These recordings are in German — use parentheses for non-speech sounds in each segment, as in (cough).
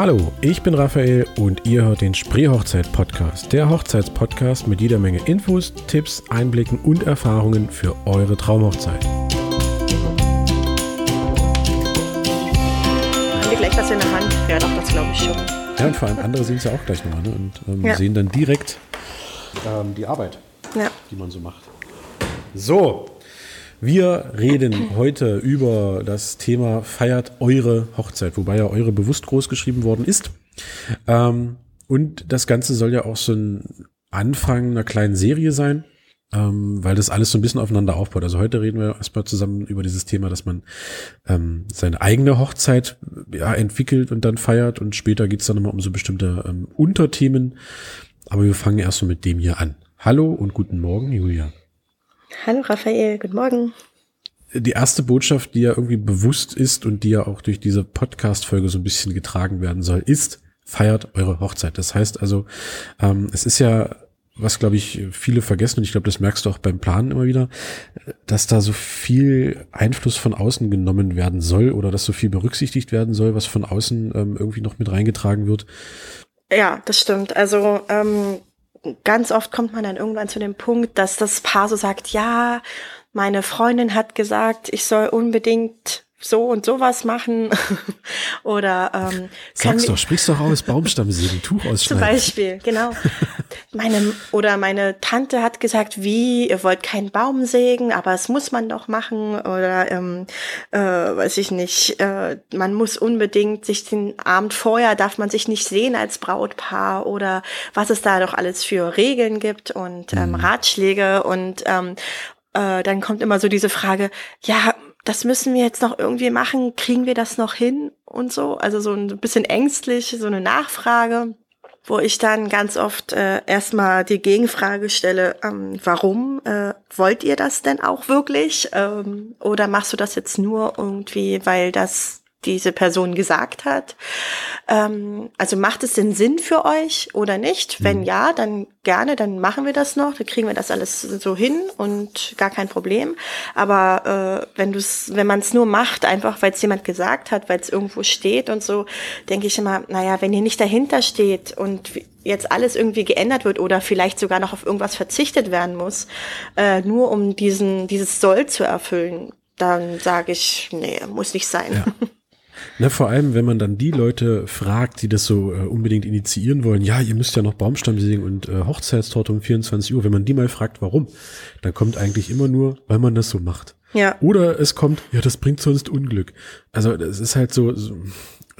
Hallo, ich bin Raphael und ihr hört den Spreehochzeit-Podcast, der Hochzeitspodcast mit jeder Menge Infos, Tipps, Einblicken und Erfahrungen für eure Traumhochzeit. Haben wir gleich was in der Hand? Ja, doch, das glaube ich schon. Ja, und vor allem andere sehen es ja auch gleich nochmal ne? und ähm, Ja. sehen dann direkt ähm, die Arbeit, Ja. die man so macht. So, wir reden heute über das Thema Feiert eure Hochzeit, wobei ja eure bewusst groß geschrieben worden ist. Ähm, und das Ganze soll ja auch so ein Anfang einer kleinen Serie sein, ähm, weil das alles so ein bisschen aufeinander aufbaut. Also heute reden wir erstmal zusammen über dieses Thema, dass man ähm, seine eigene Hochzeit ja, entwickelt und dann feiert und später geht's dann nochmal um so bestimmte ähm, Unterthemen. Aber wir fangen erst mal mit dem hier an. Hallo und guten Morgen, Julia. Hallo Raphael, guten Morgen. die erste Botschaft, die ja irgendwie bewusst ist und die ja auch durch diese Podcast-Folge so ein bisschen getragen werden soll, ist, feiert eure Hochzeit. Das heißt also, ähm, es ist ja, was glaube ich viele vergessen und ich glaube, das merkst du auch beim Planen immer wieder, dass da so viel Einfluss von außen genommen werden soll oder dass so viel berücksichtigt werden soll, was von außen ähm, irgendwie noch mit reingetragen wird. Ja, das stimmt. Also ähm, ganz oft kommt man dann irgendwann zu dem Punkt, dass das Paar so sagt, ja, meine Freundin hat gesagt, ich soll unbedingt so und sowas machen. (laughs) Oder ähm, Sag's doch, sprich's doch aus, Baumstammsägen, Tuch (laughs) Zum ausschneiden. Beispiel, genau. Meine, oder meine Tante hat gesagt, wie, ihr wollt keinen Baum sägen, aber es muss man doch machen. Oder, ähm, äh, weiß ich nicht, äh, man muss unbedingt sich den Abend vorher, darf man sich nicht sehen als Brautpaar. Oder was es da doch alles für Regeln gibt und ähm, Ratschläge. Und ähm, äh, dann kommt immer so diese Frage, ja, das müssen wir jetzt noch irgendwie machen, kriegen wir das noch hin und so. Also so ein bisschen ängstlich, so eine Nachfrage, wo ich dann ganz oft äh, erstmal die Gegenfrage stelle, ähm, warum äh, wollt ihr das denn auch wirklich? Ähm, oder machst du das jetzt nur irgendwie, weil das diese Person gesagt hat. Ähm, also macht es denn Sinn für euch oder nicht? Wenn ja, dann gerne, dann machen wir das noch, dann kriegen wir das alles so hin und gar kein Problem. Aber äh, wenn du's, wenn man es nur macht, einfach weil es jemand gesagt hat, weil es irgendwo steht und so, denke ich immer, naja, wenn ihr nicht dahinter steht und jetzt alles irgendwie geändert wird oder vielleicht sogar noch auf irgendwas verzichtet werden muss, äh, nur um diesen dieses Soll zu erfüllen, dann sage ich, nee, muss nicht sein. (laughs) Na, vor allem, wenn man dann die Leute fragt, die das so äh, unbedingt initiieren wollen, ja, ihr müsst ja noch Baumstamm sägen und äh, Hochzeitstorte um 24 Uhr, wenn man die mal fragt, warum, dann kommt eigentlich immer nur, weil man das so macht. Ja. Oder es kommt, ja, das bringt sonst Unglück. Also es ist halt so, so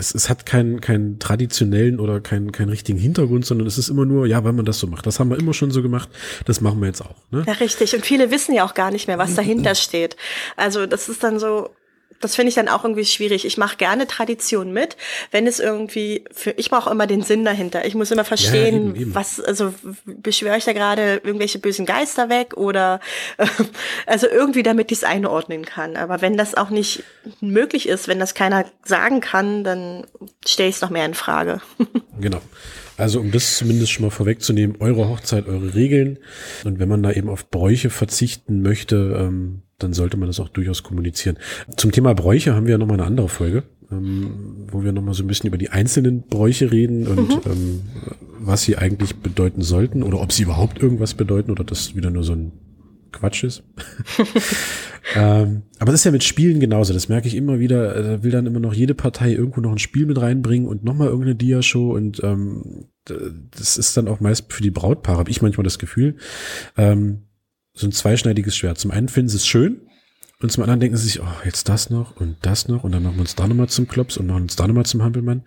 es, es hat keinen keinen traditionellen oder keinen keinen richtigen Hintergrund, sondern es ist immer nur, ja, weil man das so macht. Das haben wir immer schon so gemacht, das machen wir jetzt auch. Ne? Ja, richtig. Und viele wissen ja auch gar nicht mehr, was (clears throat) dahinter steht. Also das ist dann so, das finde ich dann auch irgendwie schwierig. Ich mache gerne Tradition mit, wenn es irgendwie, für, ich brauche immer den Sinn dahinter. Ich muss immer verstehen, eben, eben. was, also beschwöre ich da gerade irgendwelche bösen Geister weg oder äh, (laughs) also irgendwie, damit ich es einordnen kann. Aber wenn das auch nicht möglich ist, wenn das keiner sagen kann, dann stelle ich es noch mehr in Frage. (laughs) Genau. Also um das zumindest schon mal vorwegzunehmen, eure Hochzeit, eure Regeln. Und wenn man da eben auf Bräuche verzichten möchte, ähm, dann sollte man das auch durchaus kommunizieren. Zum Thema Bräuche haben wir ja nochmal eine andere Folge, ähm, wo wir nochmal so ein bisschen über die einzelnen Bräuche reden und ähm, was sie eigentlich bedeuten sollten oder ob sie überhaupt irgendwas bedeuten oder das wieder nur so ein Quatsch ist. (laughs) ähm, aber das ist ja mit Spielen genauso. Das merke ich immer wieder. äh, Da will dann immer noch jede Partei irgendwo noch ein Spiel mit reinbringen und nochmal irgendeine Dia-Show. Und ähm, das ist dann auch meist für die Brautpaare, habe ich manchmal das Gefühl, ähm, so ein zweischneidiges Schwert. Zum einen finden sie es schön und zum anderen denken sie sich, oh, jetzt das noch und das noch und dann machen wir uns da nochmal zum Klops und machen uns da nochmal zum Hampelmann.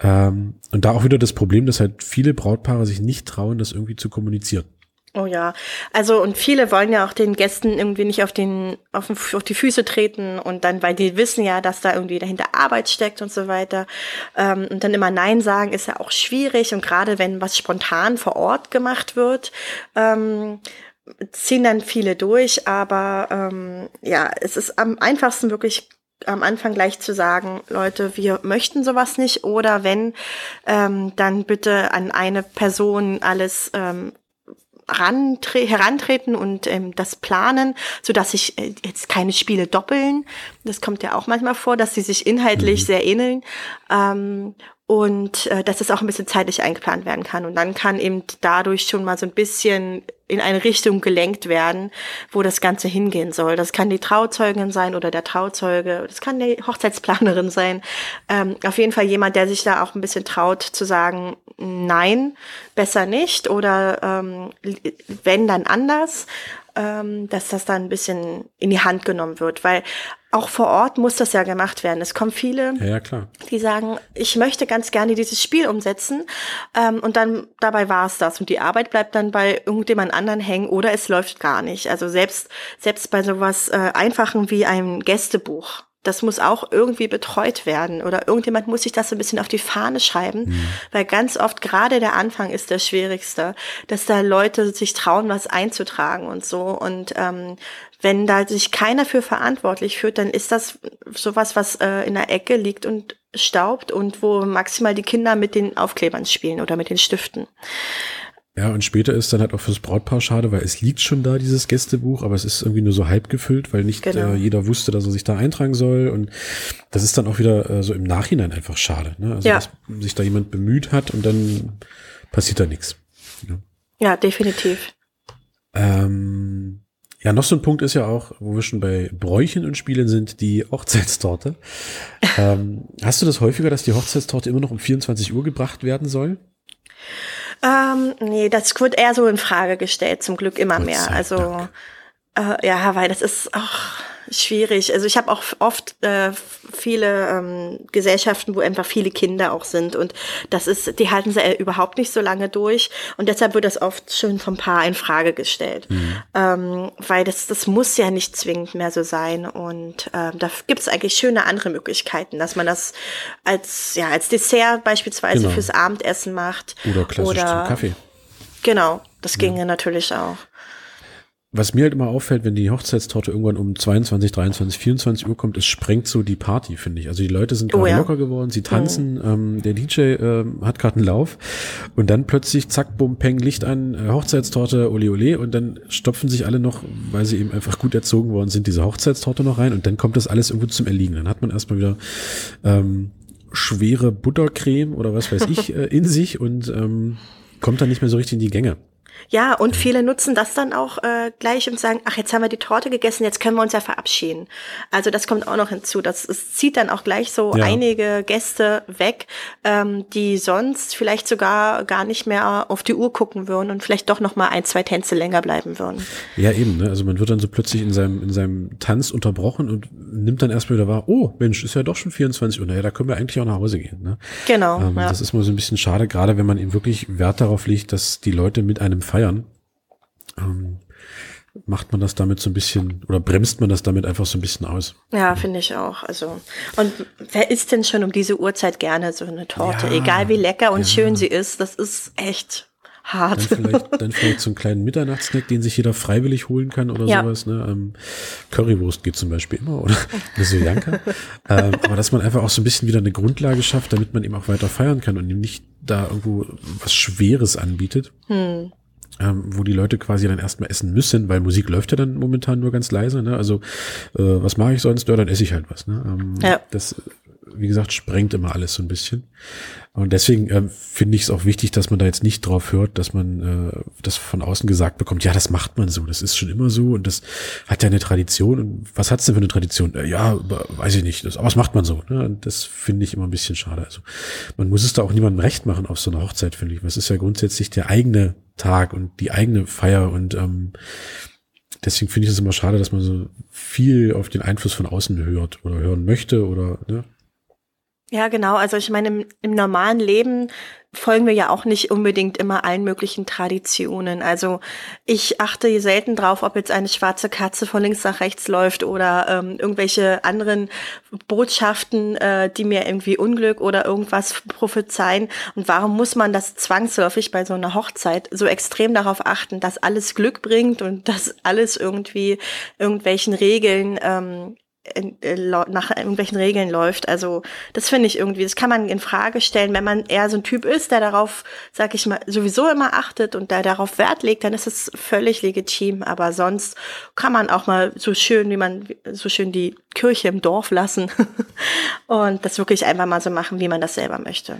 Ähm, und da auch wieder das Problem, dass halt viele Brautpaare sich nicht trauen, das irgendwie zu kommunizieren. Oh ja, also und viele wollen ja auch den Gästen irgendwie nicht auf den auf, den, auf die Füße treten und dann, weil die wissen ja, dass da irgendwie dahinter Arbeit steckt und so weiter. Ähm, und dann immer Nein sagen ist ja auch schwierig und gerade wenn was spontan vor Ort gemacht wird, ähm, ziehen dann viele durch. Aber ähm, ja, es ist am einfachsten wirklich am Anfang gleich zu sagen, Leute, wir möchten sowas nicht oder wenn, ähm, dann bitte an eine Person alles ähm, herantreten und ähm, das planen, so dass sich äh, jetzt keine Spiele doppeln. Das kommt ja auch manchmal vor, dass sie sich inhaltlich mhm. sehr ähneln. Ähm, und äh, dass es auch ein bisschen zeitlich eingeplant werden kann. Und dann kann eben dadurch schon mal so ein bisschen in eine Richtung gelenkt werden, wo das Ganze hingehen soll. Das kann die Trauzeugin sein oder der Trauzeuge, das kann die Hochzeitsplanerin sein. Ähm, auf jeden Fall jemand, der sich da auch ein bisschen traut zu sagen, nein, besser nicht oder ähm, wenn dann anders ähm, dass das dann ein bisschen in die Hand genommen wird, weil auch vor Ort muss das ja gemacht werden. Es kommen viele, ja, ja, die sagen, ich möchte ganz gerne dieses Spiel umsetzen ähm, und dann dabei war es das und die Arbeit bleibt dann bei irgendjemand anderen hängen oder es läuft gar nicht. Also selbst selbst bei sowas äh, Einfachen wie einem Gästebuch das muss auch irgendwie betreut werden oder irgendjemand muss sich das so ein bisschen auf die Fahne schreiben, mhm. weil ganz oft gerade der Anfang ist der schwierigste, dass da Leute sich trauen, was einzutragen und so und ähm, wenn da sich keiner für verantwortlich führt, dann ist das sowas, was äh, in der Ecke liegt und staubt und wo maximal die Kinder mit den Aufklebern spielen oder mit den Stiften. Ja, und später ist dann halt auch fürs Brautpaar schade, weil es liegt schon da, dieses Gästebuch, aber es ist irgendwie nur so halb gefüllt, weil nicht genau. äh, jeder wusste, dass er sich da eintragen soll. Und das ist dann auch wieder äh, so im Nachhinein einfach schade. Ne? Also, ja. dass sich da jemand bemüht hat und dann passiert da nichts. Ja, ja definitiv. Ähm, ja, noch so ein Punkt ist ja auch, wo wir schon bei Bräuchen und Spielen sind, die Hochzeitstorte. (laughs) ähm, hast du das häufiger, dass die Hochzeitstorte immer noch um 24 Uhr gebracht werden soll? Ähm, nee, das wird eher so in Frage gestellt, zum Glück immer mehr. Also äh, ja, weil das ist auch schwierig. Also ich habe auch oft äh, viele ähm, Gesellschaften, wo einfach viele Kinder auch sind und das ist, die halten sie überhaupt nicht so lange durch und deshalb wird das oft schon vom Paar in Frage gestellt, mhm. ähm, weil das das muss ja nicht zwingend mehr so sein und ähm, da gibt es eigentlich schöne andere Möglichkeiten, dass man das als ja als Dessert beispielsweise genau. fürs Abendessen macht oder klassisch oder, zum Kaffee. Genau, das ginge ja. natürlich auch was mir halt immer auffällt, wenn die Hochzeitstorte irgendwann um 22, 23, 24 Uhr kommt, es sprengt so die Party, finde ich. Also die Leute sind gerade oh, ja. locker geworden, sie tanzen, oh. ähm, der DJ äh, hat gerade einen Lauf und dann plötzlich zack, bumm, peng, Licht an, äh, Hochzeitstorte, ole ole und dann stopfen sich alle noch, weil sie eben einfach gut erzogen worden sind, diese Hochzeitstorte noch rein und dann kommt das alles irgendwo zum Erliegen. Dann hat man erstmal wieder ähm, schwere Buttercreme oder was weiß ich (laughs) äh, in sich und ähm, kommt dann nicht mehr so richtig in die Gänge. Ja, und viele nutzen das dann auch äh, gleich und sagen, ach, jetzt haben wir die Torte gegessen, jetzt können wir uns ja verabschieden. Also das kommt auch noch hinzu. Das es zieht dann auch gleich so ja. einige Gäste weg, ähm, die sonst vielleicht sogar gar nicht mehr auf die Uhr gucken würden und vielleicht doch noch mal ein, zwei Tänze länger bleiben würden. Ja, eben. Ne? Also man wird dann so plötzlich in seinem, in seinem Tanz unterbrochen und nimmt dann erstmal wieder wahr, oh Mensch, ist ja doch schon 24 Uhr. Naja, da können wir eigentlich auch nach Hause gehen. Ne? Genau. Ähm, ja. Das ist mal so ein bisschen schade, gerade wenn man eben wirklich Wert darauf legt, dass die Leute mit einem feiern, ähm, macht man das damit so ein bisschen oder bremst man das damit einfach so ein bisschen aus. Ja, finde ich auch. Also und wer isst denn schon um diese Uhrzeit gerne so eine Torte, ja, egal wie lecker und ja. schön sie ist, das ist echt hart. Dann vielleicht, dann vielleicht so einen kleinen Mitternachtssnack, den sich jeder freiwillig holen kann oder ja. sowas. Ne? Ähm, Currywurst geht zum Beispiel immer oder (laughs) eine Sojanka. ähm, aber dass man einfach auch so ein bisschen wieder eine Grundlage schafft, damit man eben auch weiter feiern kann und ihm nicht da irgendwo was Schweres anbietet. Hm ähm, wo die Leute quasi dann erstmal essen müssen, weil Musik läuft ja dann momentan nur ganz leise. Ne? Also äh, was mache ich sonst? Ja, dann esse ich halt was. Ne? Ähm, ja. Das, wie gesagt, sprengt immer alles so ein bisschen. Und deswegen äh, finde ich es auch wichtig, dass man da jetzt nicht drauf hört, dass man äh, das von außen gesagt bekommt, ja, das macht man so, das ist schon immer so und das hat ja eine Tradition. Und was hat's denn für eine Tradition? Äh, ja, weiß ich nicht, das, aber das macht man so. Ne? Und das finde ich immer ein bisschen schade. Also man muss es da auch niemandem recht machen auf so einer Hochzeit, finde ich. Es ist ja grundsätzlich der eigene Tag und die eigene Feier und ähm, deswegen finde ich es immer schade, dass man so viel auf den Einfluss von außen hört oder hören möchte oder ne? Ja, genau. Also ich meine, im, im, normalen Leben folgen wir ja auch nicht unbedingt immer allen möglichen Traditionen. Also ich achte selten drauf, ob jetzt eine schwarze Katze von links nach rechts läuft oder ähm, irgendwelche anderen Botschaften, äh, die mir irgendwie Unglück oder irgendwas prophezeien. Und warum muss man das zwangsläufig bei so einer Hochzeit so extrem darauf achten, dass alles Glück bringt und dass alles irgendwie irgendwelchen Regeln ähm, äh, nach irgendwelchen Regeln läuft. Also das finde ich irgendwie, das kann man in Frage stellen. Wenn man eher so ein Typ ist, der darauf, sag ich mal, sowieso immer achtet und der darauf Wert legt, dann ist es völlig legitim. Aber sonst kann man auch mal so schön, wie man so schön die Kirche im Dorf lassen (laughs) und das wirklich einfach mal so machen, wie man das selber möchte.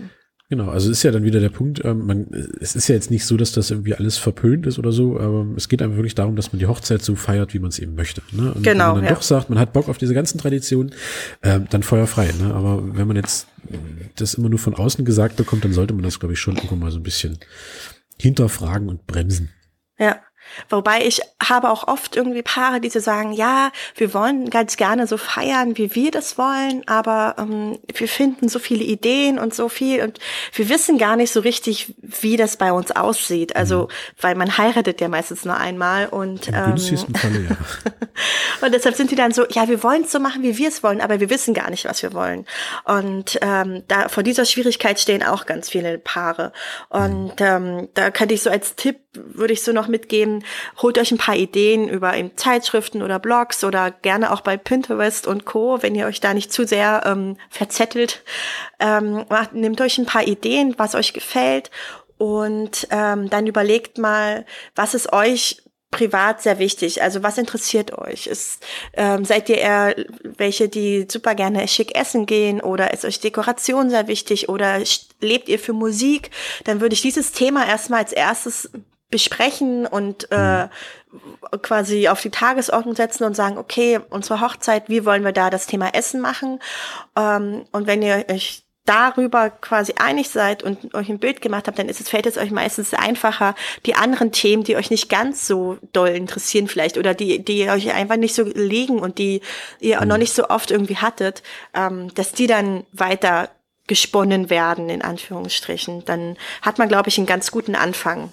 Genau, also ist ja dann wieder der Punkt, ähm, man, es ist ja jetzt nicht so, dass das irgendwie alles verpönt ist oder so, aber es geht einfach wirklich darum, dass man die Hochzeit so feiert, wie man es eben möchte. Ne? Und genau, wenn man dann ja. doch sagt, man hat Bock auf diese ganzen Traditionen, ähm, dann feuerfrei. Ne? Aber wenn man jetzt das immer nur von außen gesagt bekommt, dann sollte man das, glaube ich, schon irgendwann mal so ein bisschen hinterfragen und bremsen. Ja. Wobei ich habe auch oft irgendwie Paare, die so sagen, ja, wir wollen ganz gerne so feiern, wie wir das wollen, aber ähm, wir finden so viele Ideen und so viel und wir wissen gar nicht so richtig, wie das bei uns aussieht. Also, mhm. weil man heiratet ja meistens nur einmal und Im ähm, Falle, ja. (laughs) und deshalb sind die dann so, ja, wir wollen es so machen, wie wir es wollen, aber wir wissen gar nicht, was wir wollen. Und ähm, da vor dieser Schwierigkeit stehen auch ganz viele Paare. Und mhm. ähm, da könnte ich so als Tipp würde ich so noch mitgeben, holt euch ein paar Ideen über eben Zeitschriften oder Blogs oder gerne auch bei Pinterest und Co., wenn ihr euch da nicht zu sehr ähm, verzettelt. Ähm, macht, nehmt euch ein paar Ideen, was euch gefällt und ähm, dann überlegt mal, was ist euch privat sehr wichtig. Also was interessiert euch? Ist, ähm, seid ihr eher welche, die super gerne schick essen gehen oder ist euch Dekoration sehr wichtig oder lebt ihr für Musik? Dann würde ich dieses Thema erstmal als erstes besprechen und äh, quasi auf die Tagesordnung setzen und sagen, okay, unsere Hochzeit, wie wollen wir da das Thema Essen machen? Ähm, und wenn ihr euch darüber quasi einig seid und euch ein Bild gemacht habt, dann ist es, fällt es euch meistens einfacher, die anderen Themen, die euch nicht ganz so doll interessieren vielleicht oder die, die euch einfach nicht so liegen und die ihr mhm. noch nicht so oft irgendwie hattet, ähm, dass die dann weiter gesponnen werden, in Anführungsstrichen. Dann hat man, glaube ich, einen ganz guten Anfang.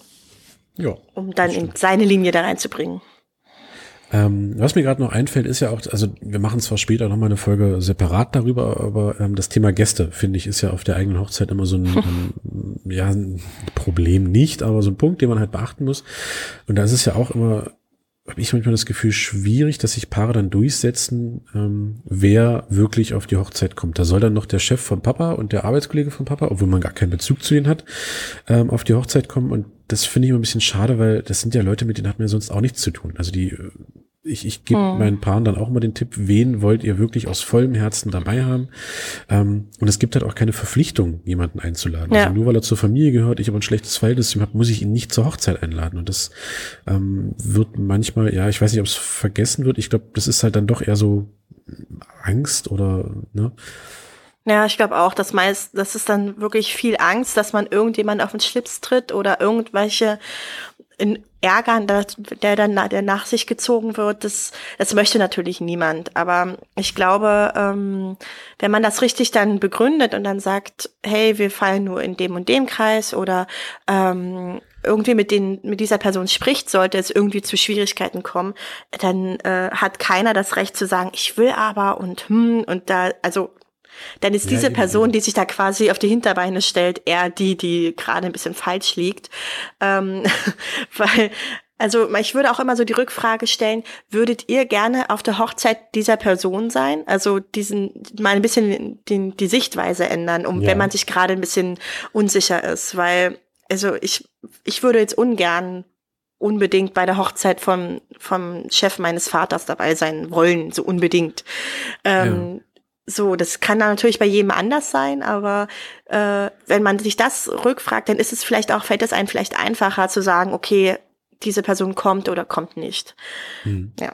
Ja. Um dann in seine Linie da reinzubringen. Ähm, was mir gerade noch einfällt, ist ja auch, also wir machen zwar später nochmal eine Folge separat darüber, aber ähm, das Thema Gäste, finde ich, ist ja auf der eigenen Hochzeit immer so ein, ein, (laughs) ja, ein Problem nicht, aber so ein Punkt, den man halt beachten muss. Und da ist es ja auch immer habe ich manchmal das Gefühl, schwierig, dass sich Paare dann durchsetzen, ähm, wer wirklich auf die Hochzeit kommt. Da soll dann noch der Chef von Papa und der Arbeitskollege von Papa, obwohl man gar keinen Bezug zu denen hat, ähm, auf die Hochzeit kommen. Und das finde ich immer ein bisschen schade, weil das sind ja Leute, mit denen hat man ja sonst auch nichts zu tun. Also die äh, ich, ich gebe hm. meinen Paaren dann auch mal den Tipp, wen wollt ihr wirklich aus vollem Herzen dabei haben? Ähm, und es gibt halt auch keine Verpflichtung, jemanden einzuladen. Ja. Also nur weil er zur Familie gehört, ich aber ein schlechtes Verhältnis habe, muss ich ihn nicht zur Hochzeit einladen. Und das ähm, wird manchmal, ja, ich weiß nicht, ob es vergessen wird. Ich glaube, das ist halt dann doch eher so Angst oder, ne? Ja, ich glaube auch, dass meist, das ist dann wirklich viel Angst, dass man irgendjemand auf den Schlips tritt oder irgendwelche in Ärgern, der dann der nach sich gezogen wird, das, das möchte natürlich niemand. Aber ich glaube, ähm, wenn man das richtig dann begründet und dann sagt, hey, wir fallen nur in dem und dem Kreis oder ähm, irgendwie mit den mit dieser Person spricht, sollte es irgendwie zu Schwierigkeiten kommen, dann äh, hat keiner das Recht zu sagen, ich will aber und hm und da also dann ist diese ja, Person, die sich da quasi auf die Hinterbeine stellt, eher die, die gerade ein bisschen falsch liegt. Ähm, (laughs) weil, also ich würde auch immer so die Rückfrage stellen, würdet ihr gerne auf der Hochzeit dieser Person sein? Also diesen mal ein bisschen die, die Sichtweise ändern, um ja. wenn man sich gerade ein bisschen unsicher ist. Weil, also ich, ich würde jetzt ungern unbedingt bei der Hochzeit vom, vom Chef meines Vaters dabei sein wollen, so unbedingt. Ähm, so, das kann dann natürlich bei jedem anders sein, aber äh, wenn man sich das rückfragt, dann ist es vielleicht auch, fällt es einem vielleicht einfacher zu sagen, okay, diese Person kommt oder kommt nicht. Mhm. Ja.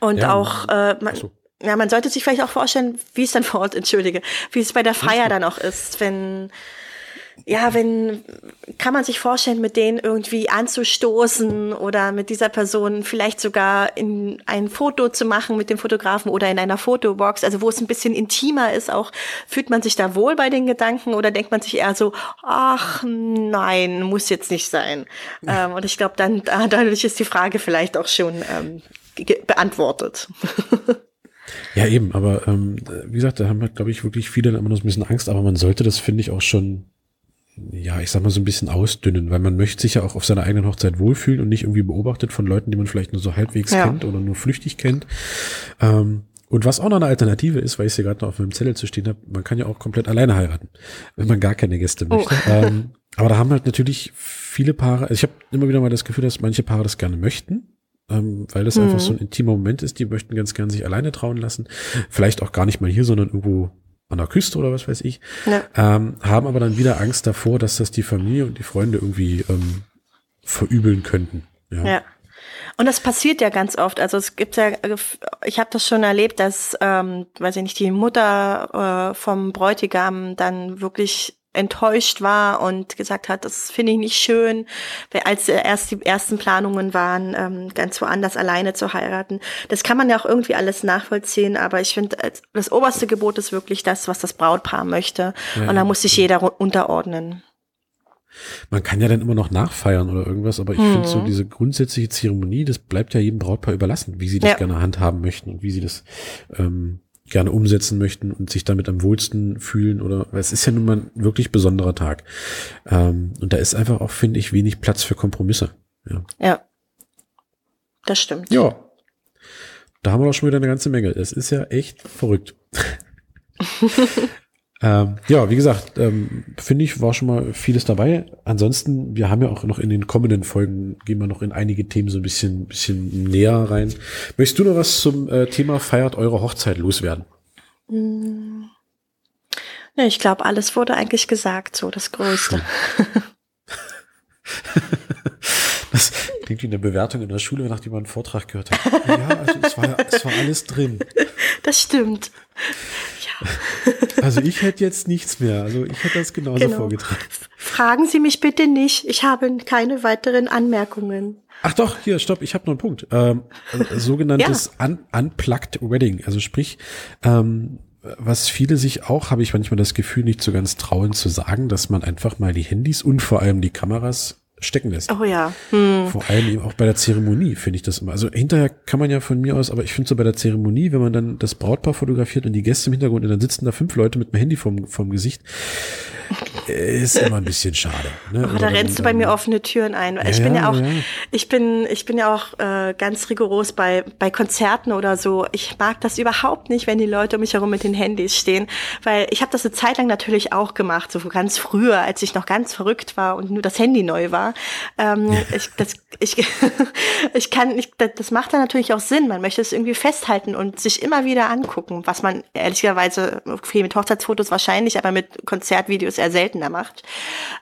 Und ja, auch, äh, man, so. ja, man sollte sich vielleicht auch vorstellen, wie es dann vor Ort, (laughs) entschuldige, wie es bei der Feier dann auch ist, wenn ja, wenn, kann man sich vorstellen, mit denen irgendwie anzustoßen oder mit dieser Person vielleicht sogar in ein Foto zu machen mit dem Fotografen oder in einer Fotobox, also wo es ein bisschen intimer ist, auch fühlt man sich da wohl bei den Gedanken oder denkt man sich eher so, ach nein, muss jetzt nicht sein. Ähm, und ich glaube, dann dadurch ist die Frage vielleicht auch schon ähm, beantwortet. (laughs) Ja, eben, aber ähm, wie gesagt, da haben halt, glaube ich, wirklich viele immer noch ein bisschen Angst, aber man sollte das, finde ich, auch schon ja, ich sag mal so ein bisschen ausdünnen, weil man möchte sich ja auch auf seiner eigenen Hochzeit wohlfühlen und nicht irgendwie beobachtet von Leuten, die man vielleicht nur so halbwegs ja. kennt oder nur flüchtig kennt. Ähm, Und was auch noch eine Alternative ist, weil ich sie gerade noch auf meinem Zettel zu stehen habe, man kann ja auch komplett alleine heiraten, wenn man gar keine Gäste oh. möchte. Oh. Ähm, aber da haben halt natürlich viele Paare, also ich habe immer wieder mal das Gefühl, dass manche Paare das gerne möchten, ähm, weil das mhm. einfach so ein intimer Moment ist, die möchten ganz gern sich alleine trauen lassen. Vielleicht auch gar nicht mal hier, sondern irgendwo an der Küste oder was weiß ich. Ja. Ähm, haben aber dann wieder Angst davor, dass das die Familie und die Freunde irgendwie ähm, verübeln könnten. Ja. ja. Und das passiert ja ganz oft. Also es gibt ja, ich habe das schon erlebt, dass, ähm, weiß ich nicht, die Mutter äh, vom Bräutigam dann wirklich enttäuscht war und gesagt hat, das finde ich nicht schön, weil als erst die ersten Planungen waren, ähm, ganz woanders alleine zu heiraten. Das kann man ja auch irgendwie alles nachvollziehen, aber ich finde, das oberste Gebot ist wirklich das, was das Brautpaar möchte. Ja. Und da muss sich jeder unterordnen. Man kann ja dann immer noch nachfeiern oder irgendwas, aber ich mhm. finde so diese grundsätzliche Zeremonie, das bleibt ja jedem Brautpaar überlassen, wie sie das ja. gerne handhaben möchten und wie sie das ähm, gerne umsetzen möchten und sich damit am wohlsten fühlen oder weil es ist ja nun mal ein wirklich besonderer Tag. Ähm, und da ist einfach auch, finde ich, wenig Platz für Kompromisse. Ja. ja. Das stimmt. Ja. Da haben wir doch schon wieder eine ganze Menge. Es ist ja echt verrückt. (laughs) Ähm, ja, wie gesagt, ähm, finde ich, war schon mal vieles dabei. Ansonsten, wir haben ja auch noch in den kommenden Folgen, gehen wir noch in einige Themen so ein bisschen, bisschen näher rein. Möchtest du noch was zum äh, Thema Feiert eure Hochzeit loswerden? Mm. Ja, ich glaube, alles wurde eigentlich gesagt, so das Größte. (laughs) das klingt wie eine Bewertung in der Schule, nachdem man einen Vortrag gehört hat. Ja, also es war, es war alles drin. Das stimmt. (laughs) Also ich hätte jetzt nichts mehr. Also ich hätte das genauso genau. vorgetragen. Fragen Sie mich bitte nicht. Ich habe keine weiteren Anmerkungen. Ach doch, hier, stopp, ich habe noch einen Punkt. Ähm, also sogenanntes ja. Un Unplugged Wedding. Also sprich, ähm, was viele sich auch, habe ich manchmal das Gefühl, nicht so ganz trauen zu sagen, dass man einfach mal die Handys und vor allem die Kameras stecken lässt. Oh ja. Hm. Vor allem eben auch bei der Zeremonie finde ich das immer. Also hinterher kann man ja von mir aus, aber ich finde so bei der Zeremonie, wenn man dann das Brautpaar fotografiert und die Gäste im Hintergrund und dann sitzen da fünf Leute mit dem Handy vom, vom Gesicht, ist immer ein bisschen schade. Ne? Oh, da rennst du bei mir offene Türen ein. Ja, ich bin ja auch, ja. ich bin, ich bin ja auch äh, ganz rigoros bei bei Konzerten oder so. Ich mag das überhaupt nicht, wenn die Leute um mich herum mit den Handys stehen, weil ich habe das eine Zeit lang natürlich auch gemacht, so ganz früher, als ich noch ganz verrückt war und nur das Handy neu war. Ähm, ich, das, ich, (laughs) ich kann, ich, das macht dann natürlich auch Sinn. Man möchte es irgendwie festhalten und sich immer wieder angucken, was man ehrlicherweise okay, mit Hochzeitsfotos wahrscheinlich, aber mit Konzertvideos eher seltener macht.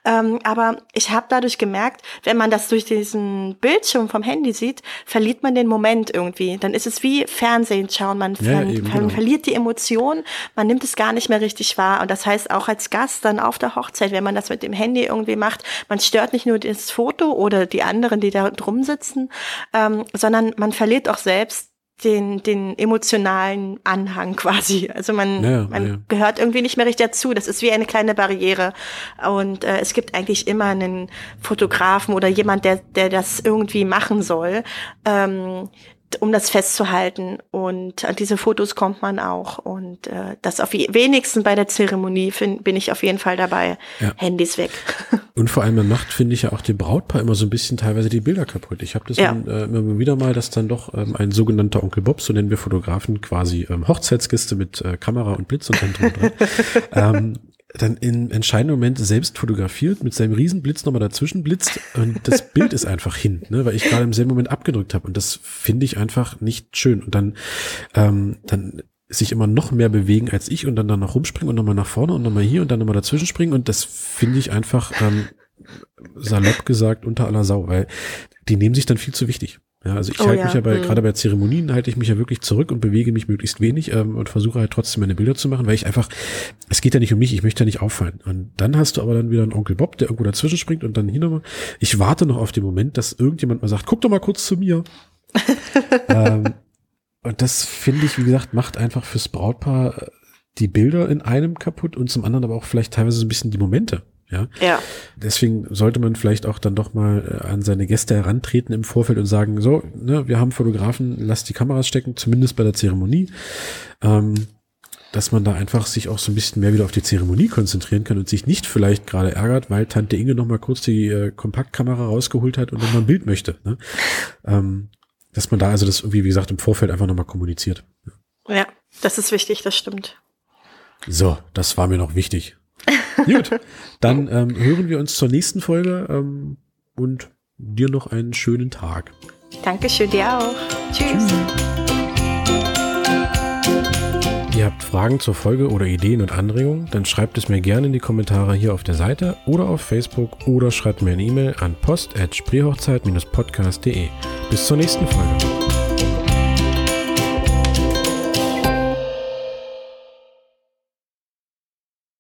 Ähm, aber ich habe dadurch gemerkt, wenn man das durch diesen Bildschirm vom Handy sieht, verliert man den Moment irgendwie. Dann ist es wie Fernsehen schauen. Man, ja, eben, man genau. verliert die Emotion, man nimmt es gar nicht mehr richtig wahr. Und das heißt auch als Gast dann auf der Hochzeit, wenn man das mit dem Handy irgendwie macht, man stört nicht nur das Foto oder die anderen, die da drum sitzen, ähm, sondern man verliert auch selbst den, den emotionalen Anhang quasi. Also man, ja, man ja. gehört irgendwie nicht mehr richtig dazu. Das ist wie eine kleine Barriere. Und äh, es gibt eigentlich immer einen Fotografen oder jemand, der, der das irgendwie machen soll. Ähm, um das festzuhalten. Und an diese Fotos kommt man auch. Und äh, das auf wenigsten bei der Zeremonie find, bin ich auf jeden Fall dabei. Ja. Handys weg. (laughs) Und vor allem man macht, finde ich ja auch dem Brautpaar immer so ein bisschen teilweise die Bilder kaputt. Ich habe das ja. dann, äh, immer wieder mal, dass dann doch ähm, ein sogenannter Onkel Bob, so nennen wir Fotografen, quasi ähm, Hochzeitskiste mit äh, Kamera und Blitz und dann drunter. (laughs) ähm, dann in entscheidenden Moment selbst fotografiert, mit seinem Riesenblitz nochmal dazwischen blitzt und das (laughs) Bild ist einfach hin, ne, weil ich gerade im selben Moment abgedrückt habe und das finde ich einfach nicht schön und dann ähm, dann sich immer noch mehr bewegen als ich und dann dann noch rumspringen und nochmal nach vorne und nochmal hier und dann nochmal dazwischen springen und das finde ich einfach ähm, salopp gesagt unter aller Sau, weil die nehmen sich dann viel zu wichtig. Ja, also ich oh, halte ja. mich ja bei, mhm. gerade bei Zeremonien halte ich mich ja wirklich zurück und bewege mich möglichst wenig ähm, und versuche halt trotzdem meine Bilder zu machen, weil ich einfach, es geht ja nicht um mich, ich möchte ja nicht auffallen. Und dann hast du aber dann wieder einen Onkel Bob, der irgendwo dazwischen springt und dann hier nochmal. Ich warte noch auf den Moment, dass irgendjemand mal sagt, guck doch mal kurz zu mir. (laughs) ähm, und das finde ich, wie gesagt, macht einfach fürs Brautpaar äh, die Bilder in einem kaputt und zum anderen aber auch vielleicht teilweise so ein bisschen die Momente. Ja? ja. Deswegen sollte man vielleicht auch dann doch mal äh, an seine Gäste herantreten im Vorfeld und sagen, so, ne, wir haben Fotografen, lasst die Kameras stecken, zumindest bei der Zeremonie. Ähm, dass man da einfach sich auch so ein bisschen mehr wieder auf die Zeremonie konzentrieren kann und sich nicht vielleicht gerade ärgert, weil Tante Inge noch mal kurz die äh, Kompaktkamera rausgeholt hat und noch mal ein Bild möchte. Ne? Ähm, dass man da also das irgendwie, wie gesagt, im Vorfeld einfach noch mal kommuniziert. Ja, Das ist wichtig, das stimmt. So, das war mir noch wichtig. (laughs) Gut, dann ähm, hören wir uns zur nächsten Folge ähm, und dir noch einen schönen Tag. Dankeschön, dir auch. Tschüss. Tschüss. Ihr habt Fragen zur Folge oder Ideen und Anregungen, dann schreibt es mir gerne in die Kommentare hier auf der Seite oder auf Facebook oder schreibt mir eine E-Mail an post@spreehochzeit-podcast.de. Bis zur nächsten Folge.